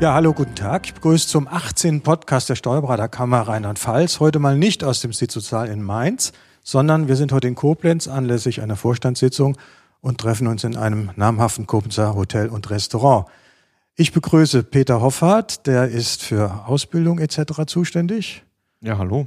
Ja, hallo, guten Tag. Ich begrüße zum 18. Podcast der Steuerberaterkammer Rheinland-Pfalz. Heute mal nicht aus dem Sitz in Mainz, sondern wir sind heute in Koblenz anlässlich einer Vorstandssitzung und treffen uns in einem namhaften Koblenzer Hotel und Restaurant. Ich begrüße Peter Hoffart, der ist für Ausbildung etc. zuständig. Ja, hallo.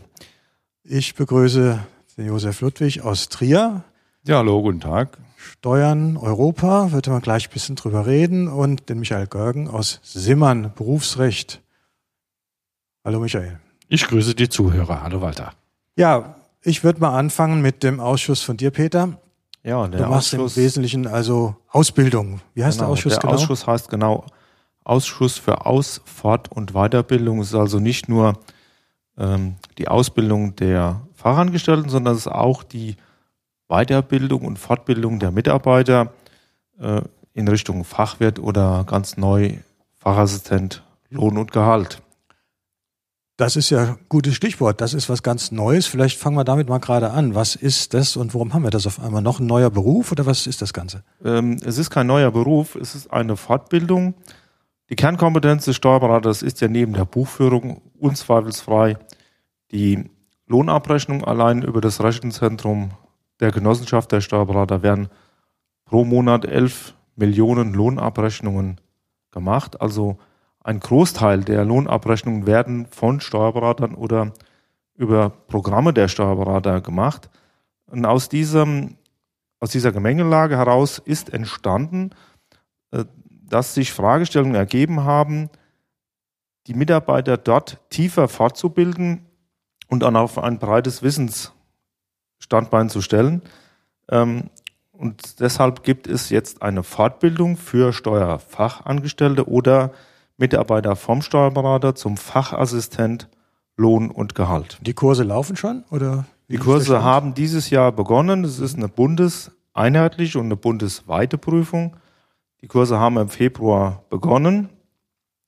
Ich begrüße den Josef Ludwig aus Trier. Ja, hallo, guten Tag. Steuern Europa, wird man gleich ein bisschen drüber reden. Und den Michael Görgen aus Simmern, Berufsrecht. Hallo Michael. Ich grüße die Zuhörer. Hallo Walter. Ja, ich würde mal anfangen mit dem Ausschuss von dir, Peter. Ja, der du machst Ausschuss, im Wesentlichen also Ausbildung. Wie heißt genau, der Ausschuss der genau? Der Ausschuss heißt genau Ausschuss für Aus-, Fort- und Weiterbildung. Es ist also nicht nur ähm, die Ausbildung der Fachangestellten, sondern es ist auch die Weiterbildung und Fortbildung der Mitarbeiter äh, in Richtung Fachwirt oder ganz neu Fachassistent Lohn und Gehalt. Das ist ja ein gutes Stichwort. Das ist was ganz Neues. Vielleicht fangen wir damit mal gerade an. Was ist das und warum haben wir das auf einmal? Noch ein neuer Beruf oder was ist das Ganze? Ähm, es ist kein neuer Beruf, es ist eine Fortbildung. Die Kernkompetenz des Steuerberaters ist ja neben der Buchführung unzweifelsfrei die Lohnabrechnung. Allein über das Rechenzentrum der Genossenschaft der Steuerberater werden pro Monat 11 Millionen Lohnabrechnungen gemacht. Also ein Großteil der Lohnabrechnungen werden von Steuerberatern oder über Programme der Steuerberater gemacht. Und aus, diesem, aus dieser Gemengelage heraus ist entstanden, äh, dass sich Fragestellungen ergeben haben, die Mitarbeiter dort tiefer fortzubilden und dann auf ein breites Wissens Standbein zu stellen. Ähm, und deshalb gibt es jetzt eine Fortbildung für Steuerfachangestellte oder Mitarbeiter vom Steuerberater zum Fachassistent Lohn und Gehalt. Die Kurse laufen schon oder? Die Kurse haben dieses Jahr begonnen. Es ist eine bundeseinheitliche und eine bundesweite Prüfung. Die Kurse haben im Februar begonnen.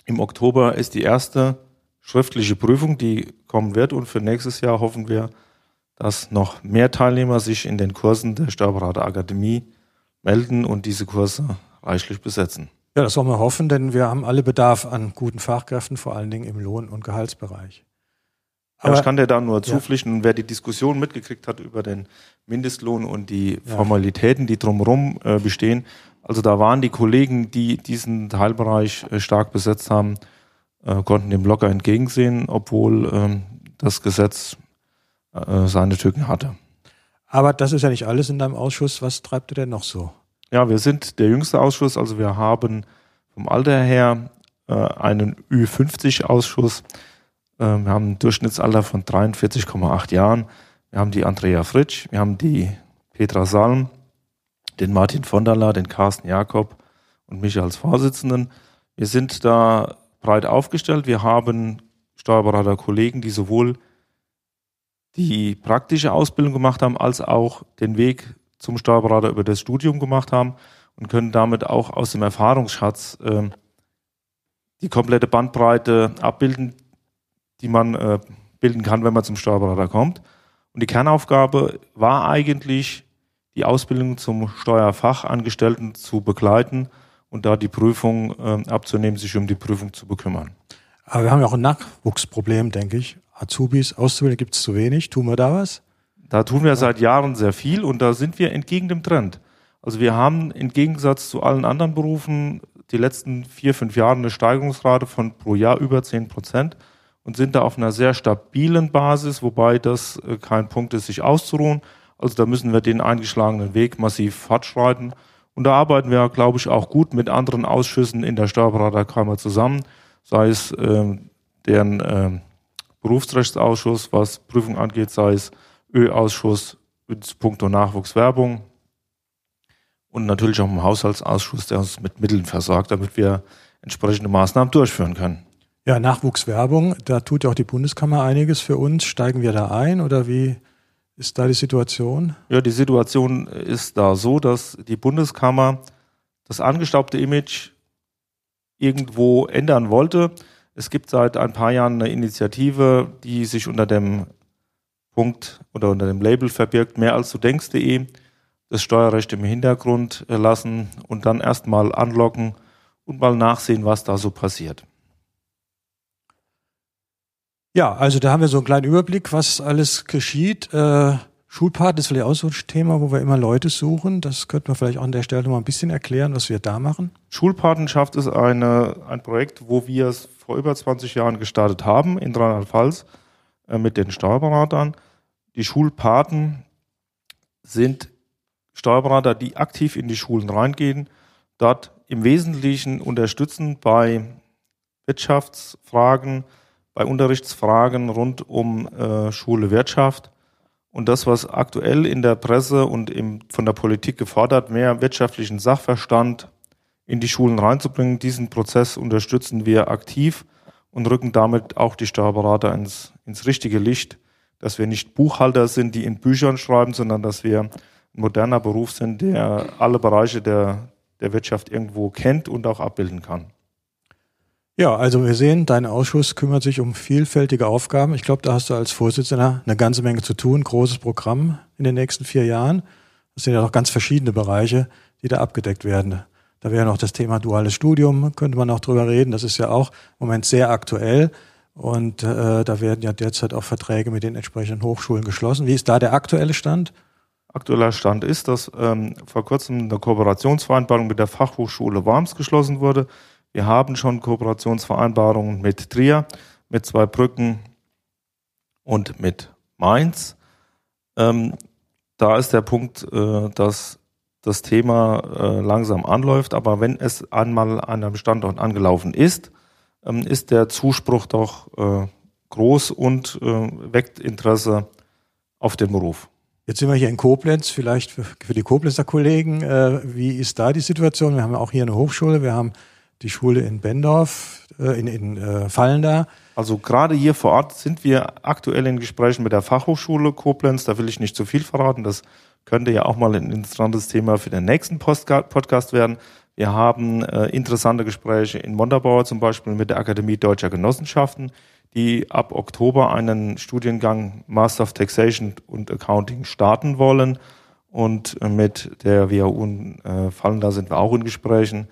Im Oktober ist die erste schriftliche Prüfung, die kommen wird. Und für nächstes Jahr hoffen wir, dass noch mehr Teilnehmer sich in den Kursen der Steuerberaterakademie melden und diese Kurse reichlich besetzen. Ja, das wollen wir hoffen, denn wir haben alle Bedarf an guten Fachkräften, vor allen Dingen im Lohn- und Gehaltsbereich. Aber, ich kann dir da nur zupflichten, ja. wer die Diskussion mitgekriegt hat über den Mindestlohn und die ja. Formalitäten, die drumherum äh, bestehen, also da waren die Kollegen, die diesen Teilbereich äh, stark besetzt haben, äh, konnten dem locker entgegensehen, obwohl ähm, das Gesetz äh, seine Tücken hatte. Aber das ist ja nicht alles in deinem Ausschuss. Was treibt ihr denn noch so? Ja, wir sind der jüngste Ausschuss, also wir haben vom Alter her äh, einen Ü50-Ausschuss. Äh, wir haben ein Durchschnittsalter von 43,8 Jahren. Wir haben die Andrea Fritsch, wir haben die Petra Salm, den Martin von der La, den Carsten Jakob und mich als Vorsitzenden. Wir sind da breit aufgestellt. Wir haben Steuerberater-Kollegen, die sowohl die praktische Ausbildung gemacht haben, als auch den Weg zum Steuerberater über das Studium gemacht haben und können damit auch aus dem Erfahrungsschatz äh, die komplette Bandbreite abbilden, die man äh, bilden kann, wenn man zum Steuerberater kommt. Und die Kernaufgabe war eigentlich, die Ausbildung zum Steuerfachangestellten zu begleiten und da die Prüfung äh, abzunehmen, sich um die Prüfung zu bekümmern. Aber wir haben ja auch ein Nachwuchsproblem, denke ich. Azubis, Auszubildende gibt es zu wenig. Tun wir da was? Da tun wir seit Jahren sehr viel und da sind wir entgegen dem Trend. Also wir haben im Gegensatz zu allen anderen Berufen die letzten vier, fünf Jahre eine Steigerungsrate von pro Jahr über zehn Prozent und sind da auf einer sehr stabilen Basis, wobei das äh, kein Punkt ist, sich auszuruhen. Also da müssen wir den eingeschlagenen Weg massiv fortschreiten. Und da arbeiten wir, glaube ich, auch gut mit anderen Ausschüssen in der Steuerberaterkammer zusammen, sei es äh, deren äh, Berufsrechtsausschuss, was Prüfung angeht, sei es Ö-Ausschuss mit puncto Nachwuchswerbung und natürlich auch im Haushaltsausschuss, der uns mit Mitteln versorgt, damit wir entsprechende Maßnahmen durchführen können. Ja, Nachwuchswerbung, da tut ja auch die Bundeskammer einiges für uns. Steigen wir da ein oder wie ist da die Situation? Ja, die Situation ist da so, dass die Bundeskammer das angestaubte Image irgendwo ändern wollte. Es gibt seit ein paar Jahren eine Initiative, die sich unter dem Punkt oder unter dem Label verbirgt, mehr als du denkst.de, das Steuerrecht im Hintergrund lassen und dann erstmal anlocken und mal nachsehen, was da so passiert. Ja, also da haben wir so einen kleinen Überblick, was alles geschieht. Äh Schulpart ist vielleicht auch so ein Thema, wo wir immer Leute suchen. Das könnte man vielleicht auch an der Stelle mal ein bisschen erklären, was wir da machen. Schulpatenschaft ist eine, ein Projekt, wo wir es vor über 20 Jahren gestartet haben in Rheinland-Pfalz äh, mit den Steuerberatern. Die Schulpaten sind Steuerberater, die aktiv in die Schulen reingehen, dort im Wesentlichen unterstützen bei Wirtschaftsfragen, bei Unterrichtsfragen rund um äh, Schule Wirtschaft und das, was aktuell in der Presse und im, von der Politik gefordert, mehr wirtschaftlichen Sachverstand in die Schulen reinzubringen. Diesen Prozess unterstützen wir aktiv und rücken damit auch die Steuerberater ins, ins richtige Licht, dass wir nicht Buchhalter sind, die in Büchern schreiben, sondern dass wir ein moderner Beruf sind, der alle Bereiche der, der Wirtschaft irgendwo kennt und auch abbilden kann. Ja, also wir sehen, dein Ausschuss kümmert sich um vielfältige Aufgaben. Ich glaube, da hast du als Vorsitzender eine ganze Menge zu tun, großes Programm in den nächsten vier Jahren. Das sind ja noch ganz verschiedene Bereiche, die da abgedeckt werden. Da wäre noch das Thema duales Studium, könnte man auch drüber reden. Das ist ja auch im Moment sehr aktuell. Und äh, da werden ja derzeit auch Verträge mit den entsprechenden Hochschulen geschlossen. Wie ist da der aktuelle Stand? Aktueller Stand ist, dass ähm, vor kurzem eine Kooperationsvereinbarung mit der Fachhochschule Worms geschlossen wurde wir haben schon Kooperationsvereinbarungen mit Trier, mit zwei Brücken und mit Mainz. Ähm, da ist der Punkt, äh, dass das Thema äh, langsam anläuft, aber wenn es einmal an einem Standort angelaufen ist, ähm, ist der Zuspruch doch äh, groß und äh, weckt Interesse auf den Beruf. Jetzt sind wir hier in Koblenz, vielleicht für, für die Koblenzer Kollegen. Äh, wie ist da die Situation? Wir haben auch hier eine Hochschule, wir haben die Schule in Bendorf, äh, in, in äh, Fallenda. Also gerade hier vor Ort sind wir aktuell in Gesprächen mit der Fachhochschule Koblenz. Da will ich nicht zu viel verraten. Das könnte ja auch mal ein interessantes Thema für den nächsten Podcast werden. Wir haben äh, interessante Gespräche in Montabaur zum Beispiel mit der Akademie Deutscher Genossenschaften, die ab Oktober einen Studiengang Master of Taxation und Accounting starten wollen. Und äh, mit der WHU in äh, Fallenda sind wir auch in Gesprächen.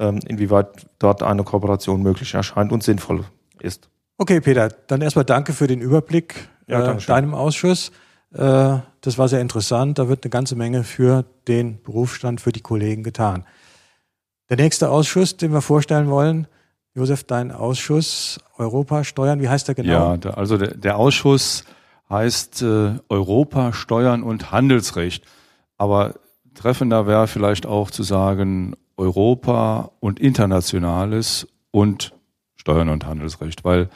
Ähm, inwieweit dort eine Kooperation möglich erscheint und sinnvoll ist. Okay, Peter, dann erstmal danke für den Überblick ja, äh, deinem Ausschuss. Äh, das war sehr interessant. Da wird eine ganze Menge für den Berufsstand, für die Kollegen getan. Der nächste Ausschuss, den wir vorstellen wollen, Josef, dein Ausschuss Europa Steuern, wie heißt der genau? Ja, also der, der, Ausschuss heißt äh, Europa Steuern und Handelsrecht. Aber treffender wäre vielleicht auch zu sagen Europa und Internationales und Steuern und Handelsrecht, weil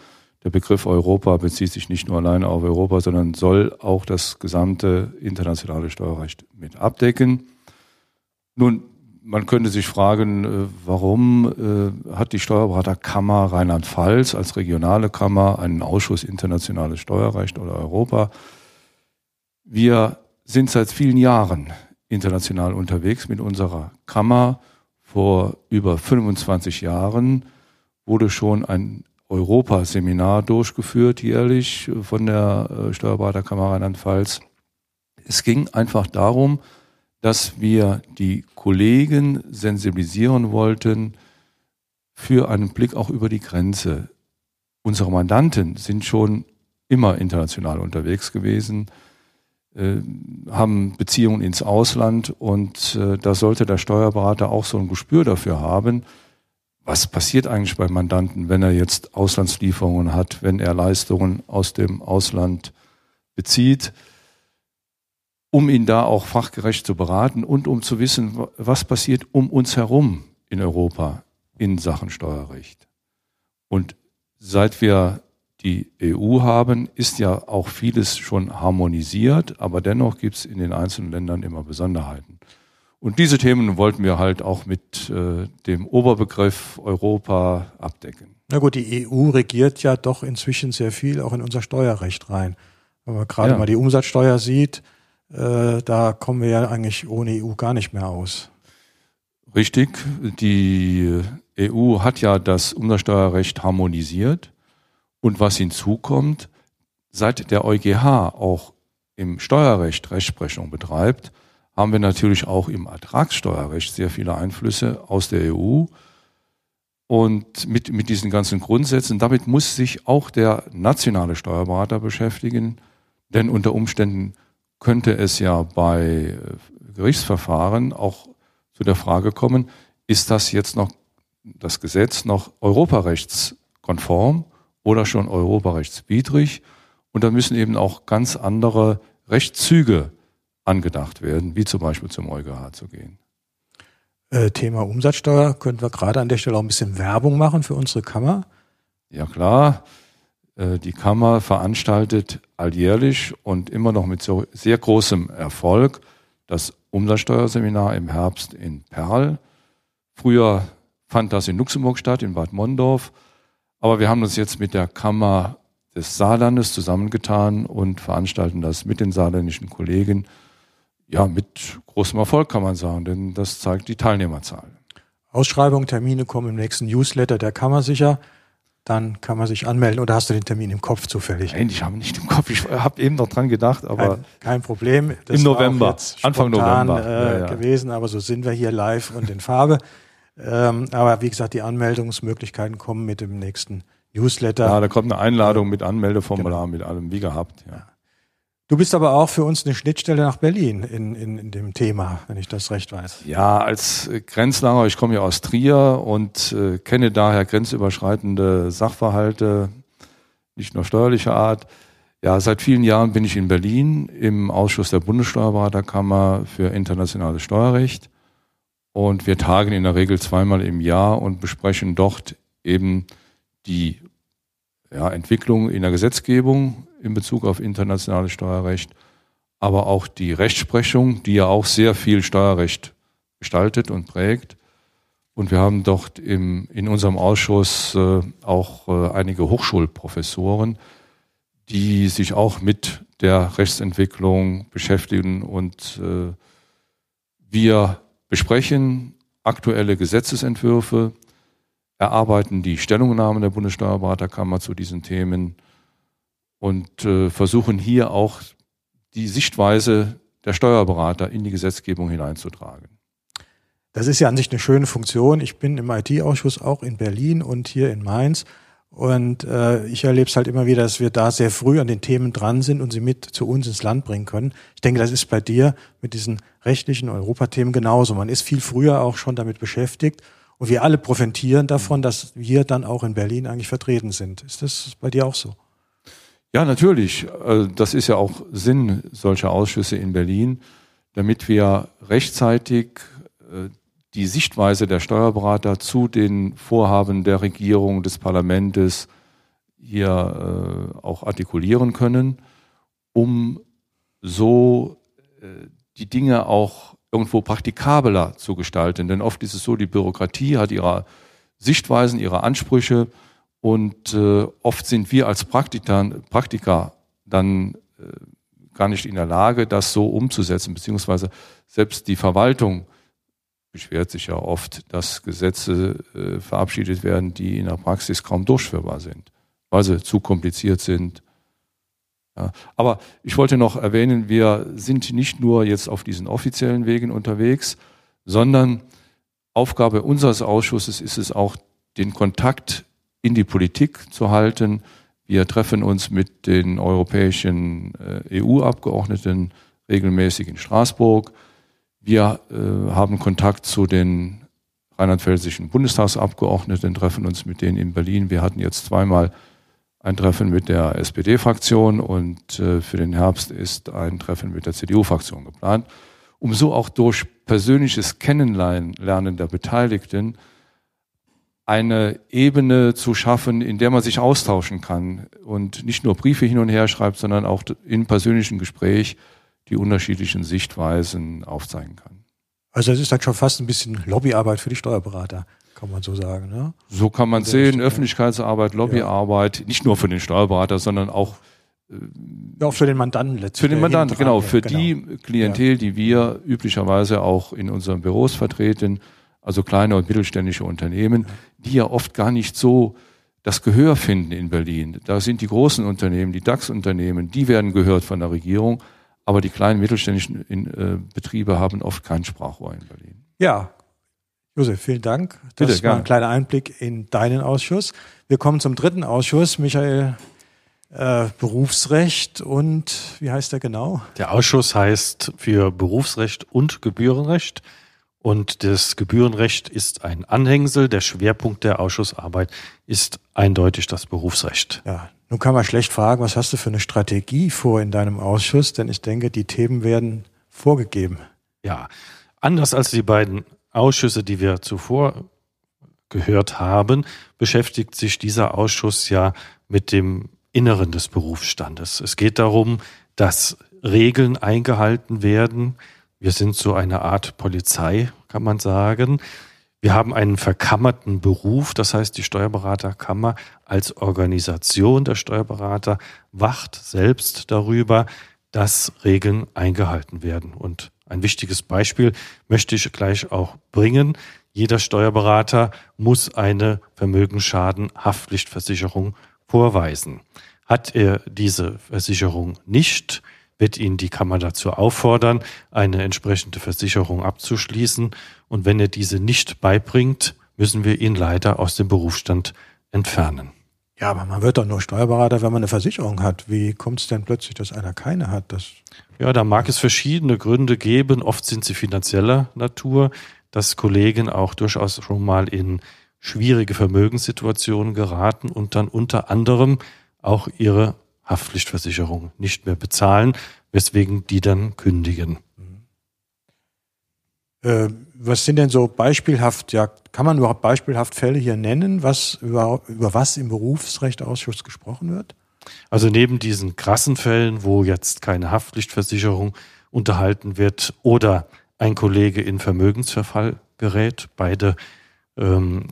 der Begriff Europa bezieht sich nicht nur alleine auf Europa, sondern soll auch das gesamte internationale Steuerrecht mit abdecken. Nun, man könnte sich fragen, äh, warum äh, hat die Steuerberaterkammer Rheinland-Pfalz als regionale Kammer einen Ausschuss internationales Steuerrecht oder Europa? Wir sind seit vielen Jahren international unterwegs mit unserer Kammer vor über 25 Jahren wurde schon ein Europaseminar durchgeführt, jährlich von der äh, Steuerberaterkammer Rheinland-Pfalz. Es ging einfach darum, dass wir die Kollegen sensibilisieren wollten für einen Blick auch über die Grenze. Unsere Mandanten sind schon immer international unterwegs gewesen. Äh, haben Beziehungen ins Ausland und äh, da sollte der Steuerberater auch so ein Gespür dafür haben, was passiert eigentlich beim Mandanten, wenn er jetzt Auslandslieferungen hat, wenn er Leistungen aus dem Ausland bezieht, um ihn da auch fachgerecht zu beraten und um zu wissen, was passiert um uns herum in Europa in Sachen Steuerrecht. Und seit wir die EU haben, ist ja auch vieles schon harmonisiert, aber dennoch gibt es in den einzelnen Ländern immer Besonderheiten. Und diese Themen wollten wir halt auch mit äh, dem Oberbegriff Europa abdecken. Na gut, die EU regiert ja doch inzwischen sehr viel auch in unser Steuerrecht rein. Wenn man gerade ja. mal die Umsatzsteuer sieht, äh, da kommen wir ja eigentlich ohne EU gar nicht mehr aus. Richtig, die EU hat ja das Umsatzsteuerrecht harmonisiert. Und was hinzukommt, seit der EuGH auch im Steuerrecht Rechtsprechung betreibt, haben wir natürlich auch im Ertragssteuerrecht sehr viele Einflüsse aus der EU. Und mit, mit diesen ganzen Grundsätzen, damit muss sich auch der nationale Steuerberater beschäftigen, denn unter Umständen könnte es ja bei äh, Gerichtsverfahren auch zu der Frage kommen, ist das jetzt noch das Gesetz noch europarechtskonform oder schon europarechtswidrig? Und da müssen eben auch ganz andere Rechtszüge angedacht werden, wie zum Beispiel zum EuGH zu gehen. Äh, Thema Umsatzsteuer, könnten wir gerade an der Stelle auch ein bisschen Werbung machen für unsere Kammer? Ja klar, äh, die Kammer veranstaltet alljährlich und immer noch mit so sehr großem Erfolg das Umsatzsteuerseminar im Herbst in Perl. Früher fand das in Luxemburg statt, in Bad Mondorf. Aber wir haben uns jetzt mit der Kammer des Saarlandes zusammengetan und veranstalten das mit den saarländischen Kollegen. Ja, mit großem Erfolg kann man sagen, denn das zeigt die Teilnehmerzahl. Ausschreibung, Termine kommen im nächsten Newsletter der Kammer sicher. Dann kann man sich anmelden. Oder hast du den Termin im Kopf zufällig? Nein, ich habe nicht im Kopf. Ich habe eben noch dran gedacht, aber kein, kein Problem. Das Im November, Anfang November äh, ja, ja. gewesen. Aber so sind wir hier live und in Farbe. Ähm, aber wie gesagt, die Anmeldungsmöglichkeiten kommen mit dem nächsten Newsletter. Ja, da kommt eine Einladung mit Anmeldeformular, genau. mit allem, wie gehabt. Ja. Du bist aber auch für uns eine Schnittstelle nach Berlin in, in, in dem Thema, wenn ich das recht weiß. Ja, als Grenzlanger, ich komme ja aus Trier und äh, kenne daher grenzüberschreitende Sachverhalte, nicht nur steuerlicher Art. Ja, seit vielen Jahren bin ich in Berlin im Ausschuss der Bundessteuerberaterkammer für internationales Steuerrecht. Und wir tagen in der Regel zweimal im Jahr und besprechen dort eben die ja, Entwicklung in der Gesetzgebung in Bezug auf internationales Steuerrecht, aber auch die Rechtsprechung, die ja auch sehr viel Steuerrecht gestaltet und prägt. Und wir haben dort im, in unserem Ausschuss äh, auch äh, einige Hochschulprofessoren, die sich auch mit der Rechtsentwicklung beschäftigen und äh, wir besprechen aktuelle Gesetzesentwürfe, erarbeiten die Stellungnahmen der Bundessteuerberaterkammer zu diesen Themen und äh, versuchen hier auch die Sichtweise der Steuerberater in die Gesetzgebung hineinzutragen. Das ist ja an sich eine schöne Funktion. Ich bin im IT-Ausschuss auch in Berlin und hier in Mainz. Und äh, ich erlebe es halt immer wieder, dass wir da sehr früh an den Themen dran sind und sie mit zu uns ins Land bringen können. Ich denke, das ist bei dir mit diesen rechtlichen Europathemen genauso. Man ist viel früher auch schon damit beschäftigt und wir alle profitieren davon, dass wir dann auch in Berlin eigentlich vertreten sind. Ist das bei dir auch so? Ja, natürlich. Äh, das ist ja auch Sinn solcher Ausschüsse in Berlin, damit wir rechtzeitig äh, die Sichtweise der Steuerberater zu den Vorhaben der Regierung, des Parlaments hier äh, auch artikulieren können, um so die Dinge auch irgendwo praktikabler zu gestalten. Denn oft ist es so, die Bürokratie hat ihre Sichtweisen, ihre Ansprüche und äh, oft sind wir als Praktiker, Praktiker dann äh, gar nicht in der Lage, das so umzusetzen, beziehungsweise selbst die Verwaltung beschwert sich ja oft, dass Gesetze äh, verabschiedet werden, die in der Praxis kaum durchführbar sind, weil sie zu kompliziert sind, ja, aber ich wollte noch erwähnen, wir sind nicht nur jetzt auf diesen offiziellen Wegen unterwegs, sondern Aufgabe unseres Ausschusses ist es auch, den Kontakt in die Politik zu halten. Wir treffen uns mit den europäischen äh, EU-Abgeordneten regelmäßig in Straßburg. Wir äh, haben Kontakt zu den rheinland-pfälzischen Bundestagsabgeordneten, treffen uns mit denen in Berlin. Wir hatten jetzt zweimal ein Treffen mit der SPD-Fraktion und äh, für den Herbst ist ein Treffen mit der CDU-Fraktion geplant, um so auch durch persönliches Kennenlernen der Beteiligten eine Ebene zu schaffen, in der man sich austauschen kann und nicht nur Briefe hin und her schreibt, sondern auch in persönlichen Gespräch die unterschiedlichen Sichtweisen aufzeigen kann. Also es ist dann schon fast ein bisschen Lobbyarbeit für die Steuerberater kann man so sagen. Ne? So kann man sehen, Öffentlichkeitsarbeit, Lobbyarbeit, ja. nicht nur für den Steuerberater, sondern auch äh, ja, auch für den Mandanten letztlich. Für den Mandanten, genau. Für genau. die Klientel, die wir üblicherweise auch in unseren Büros vertreten, also kleine und mittelständische Unternehmen, die ja oft gar nicht so das Gehör finden in Berlin. Da sind die großen Unternehmen, die DAX-Unternehmen, die werden gehört von der Regierung, aber die kleinen mittelständischen äh, Betriebe haben oft kein Sprachrohr in Berlin. Ja, Josef, vielen Dank. Das Bitte, war gerne. ein kleiner Einblick in deinen Ausschuss. Wir kommen zum dritten Ausschuss. Michael, äh, Berufsrecht und wie heißt der genau? Der Ausschuss heißt für Berufsrecht und Gebührenrecht. Und das Gebührenrecht ist ein Anhängsel. Der Schwerpunkt der Ausschussarbeit ist eindeutig das Berufsrecht. Ja, nun kann man schlecht fragen, was hast du für eine Strategie vor in deinem Ausschuss? Denn ich denke, die Themen werden vorgegeben. Ja, anders als die beiden Ausschüsse, die wir zuvor gehört haben, beschäftigt sich dieser Ausschuss ja mit dem Inneren des Berufsstandes. Es geht darum, dass Regeln eingehalten werden. Wir sind so eine Art Polizei, kann man sagen. Wir haben einen verkammerten Beruf, das heißt die Steuerberaterkammer als Organisation der Steuerberater wacht selbst darüber, dass Regeln eingehalten werden. Und ein wichtiges Beispiel möchte ich gleich auch bringen. Jeder Steuerberater muss eine Vermögensschadenhaftpflichtversicherung vorweisen. Hat er diese Versicherung nicht, wird ihn die Kammer dazu auffordern, eine entsprechende Versicherung abzuschließen. Und wenn er diese nicht beibringt, müssen wir ihn leider aus dem Berufsstand entfernen. Ja, aber man wird doch nur Steuerberater, wenn man eine Versicherung hat. Wie kommt es denn plötzlich, dass einer keine hat? Das ja, da mag es verschiedene Gründe geben. Oft sind sie finanzieller Natur, dass Kollegen auch durchaus schon mal in schwierige Vermögenssituationen geraten und dann unter anderem auch ihre Haftpflichtversicherung nicht mehr bezahlen, weswegen die dann kündigen. Äh, was sind denn so beispielhaft, ja, kann man überhaupt beispielhaft Fälle hier nennen, was über, über was im Berufsrechtausschuss gesprochen wird? Also neben diesen krassen Fällen, wo jetzt keine Haftpflichtversicherung unterhalten wird oder ein Kollege in Vermögensverfall gerät, beide ähm,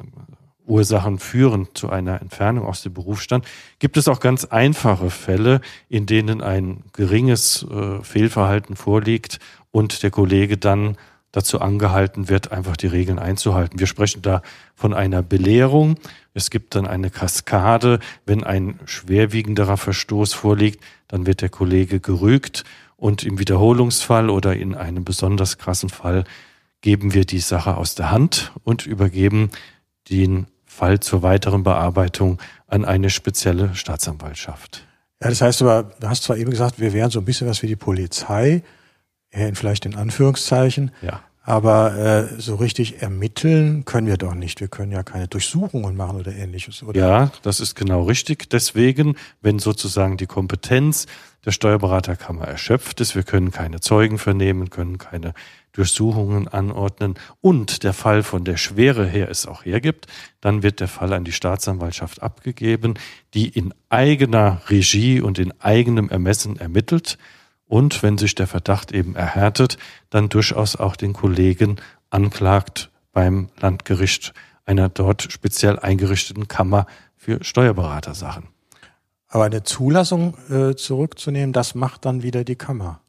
Ursachen führen zu einer Entfernung aus dem Berufsstand, gibt es auch ganz einfache Fälle, in denen ein geringes äh, Fehlverhalten vorliegt und der Kollege dann dazu angehalten wird, einfach die Regeln einzuhalten. Wir sprechen da von einer Belehrung. Es gibt dann eine Kaskade. Wenn ein schwerwiegenderer Verstoß vorliegt, dann wird der Kollege gerügt und im Wiederholungsfall oder in einem besonders krassen Fall geben wir die Sache aus der Hand und übergeben den Fall zur weiteren Bearbeitung an eine spezielle Staatsanwaltschaft. Ja, das heißt aber, du hast zwar eben gesagt, wir wären so ein bisschen was wie die Polizei, in vielleicht in Anführungszeichen. Ja. Aber äh, so richtig ermitteln können wir doch nicht. Wir können ja keine Durchsuchungen machen oder ähnliches. Oder? Ja, das ist genau richtig. Deswegen, wenn sozusagen die Kompetenz der Steuerberaterkammer erschöpft ist, wir können keine Zeugen vernehmen, können keine Durchsuchungen anordnen und der Fall von der Schwere her es auch hergibt, dann wird der Fall an die Staatsanwaltschaft abgegeben, die in eigener Regie und in eigenem Ermessen ermittelt und wenn sich der Verdacht eben erhärtet, dann durchaus auch den Kollegen anklagt beim Landgericht einer dort speziell eingerichteten Kammer für Steuerberatersachen. Aber eine Zulassung äh, zurückzunehmen, das macht dann wieder die Kammer.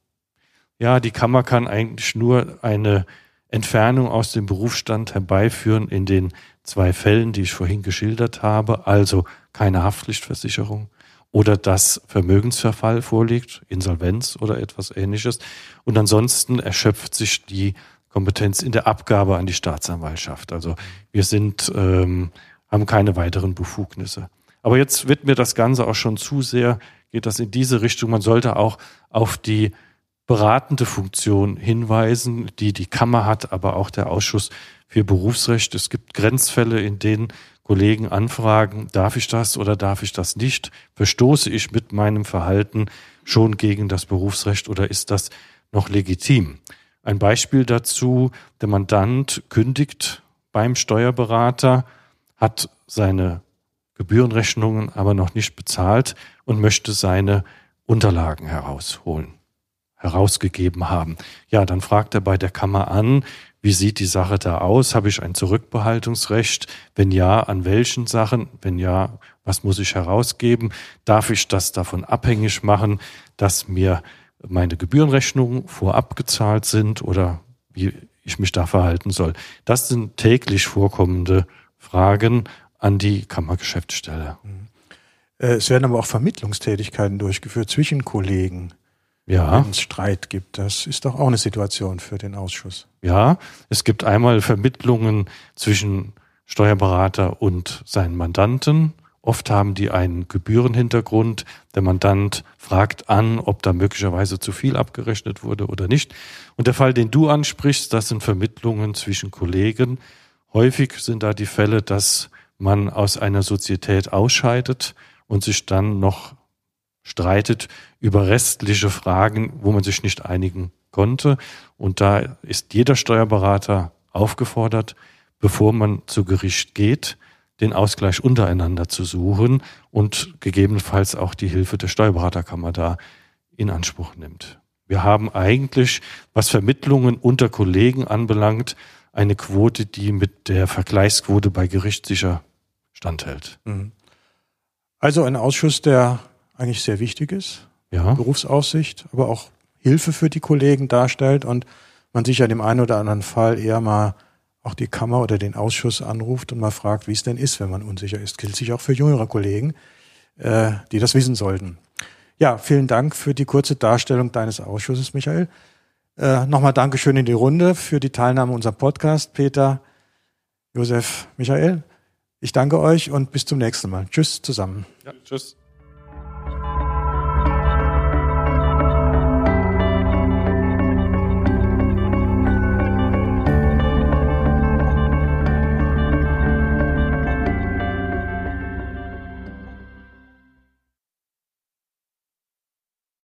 Ja, die Kammer kann eigentlich nur eine Entfernung aus dem Berufsstand herbeiführen in den zwei Fällen, die ich vorhin geschildert habe, also keine Haftpflichtversicherung oder dass Vermögensverfall vorliegt, Insolvenz oder etwas ähnliches. Und ansonsten erschöpft sich die Kompetenz in der Abgabe an die Staatsanwaltschaft. Also wir sind, ähm, haben keine weiteren Befugnisse. Aber jetzt wird mir das Ganze auch schon zu sehr, geht das in diese Richtung. Man sollte auch auf die beratende Funktion hinweisen, die die Kammer hat, aber auch der Ausschuss für Berufsrecht. Es gibt Grenzfälle, in denen Kollegen anfragen, darf ich das oder darf ich das nicht? Verstoße ich mit meinem Verhalten schon gegen das Berufsrecht oder ist das noch legitim? Ein Beispiel dazu, der Mandant kündigt beim Steuerberater, hat seine Gebührenrechnungen aber noch nicht bezahlt und möchte seine Unterlagen herausholen, herausgegeben haben. Ja, dann fragt er bei der Kammer an, wie sieht die Sache da aus? Habe ich ein Zurückbehaltungsrecht? Wenn ja, an welchen Sachen? Wenn ja, was muss ich herausgeben? Darf ich das davon abhängig machen, dass mir meine Gebührenrechnungen vorab gezahlt sind oder wie ich mich da verhalten soll? Das sind täglich vorkommende Fragen an die Kammergeschäftsstelle. Äh, es werden aber auch Vermittlungstätigkeiten durchgeführt zwischen Kollegen. Ja. wenn es Streit gibt. Das ist doch auch eine Situation für den Ausschuss. Ja, es gibt einmal Vermittlungen zwischen Steuerberater und seinen Mandanten. Oft haben die einen Gebührenhintergrund. Der Mandant fragt an, ob da möglicherweise zu viel abgerechnet wurde oder nicht. Und der Fall, den du ansprichst, das sind Vermittlungen zwischen Kollegen. Häufig sind da die Fälle, dass man aus einer Sozietät ausscheidet und sich dann noch streitet über restliche Fragen, wo man sich nicht einigen konnte. Und da ist jeder Steuerberater aufgefordert, bevor man zu Gericht geht, den Ausgleich untereinander zu suchen und gegebenenfalls auch die Hilfe der Steuerberaterkammer da in Anspruch nimmt. Wir haben eigentlich, was Vermittlungen unter Kollegen anbelangt, eine Quote, die mit der Vergleichsquote bei Gericht sicher standhält. Mhm. Also ein Ausschuss, der eigentlich sehr wichtig ist. Ja. Berufsaussicht, aber auch Hilfe für die Kollegen darstellt und man sich ja dem einen oder anderen Fall eher mal auch die Kammer oder den Ausschuss anruft und mal fragt, wie es denn ist, wenn man unsicher ist. Gilt sich auch für jüngere Kollegen, äh, die das wissen sollten. Ja, vielen Dank für die kurze Darstellung deines Ausschusses, Michael. Äh, Nochmal Dankeschön in die Runde für die Teilnahme an unserem Podcast, Peter, Josef, Michael. Ich danke euch und bis zum nächsten Mal. Tschüss zusammen. Ja, tschüss.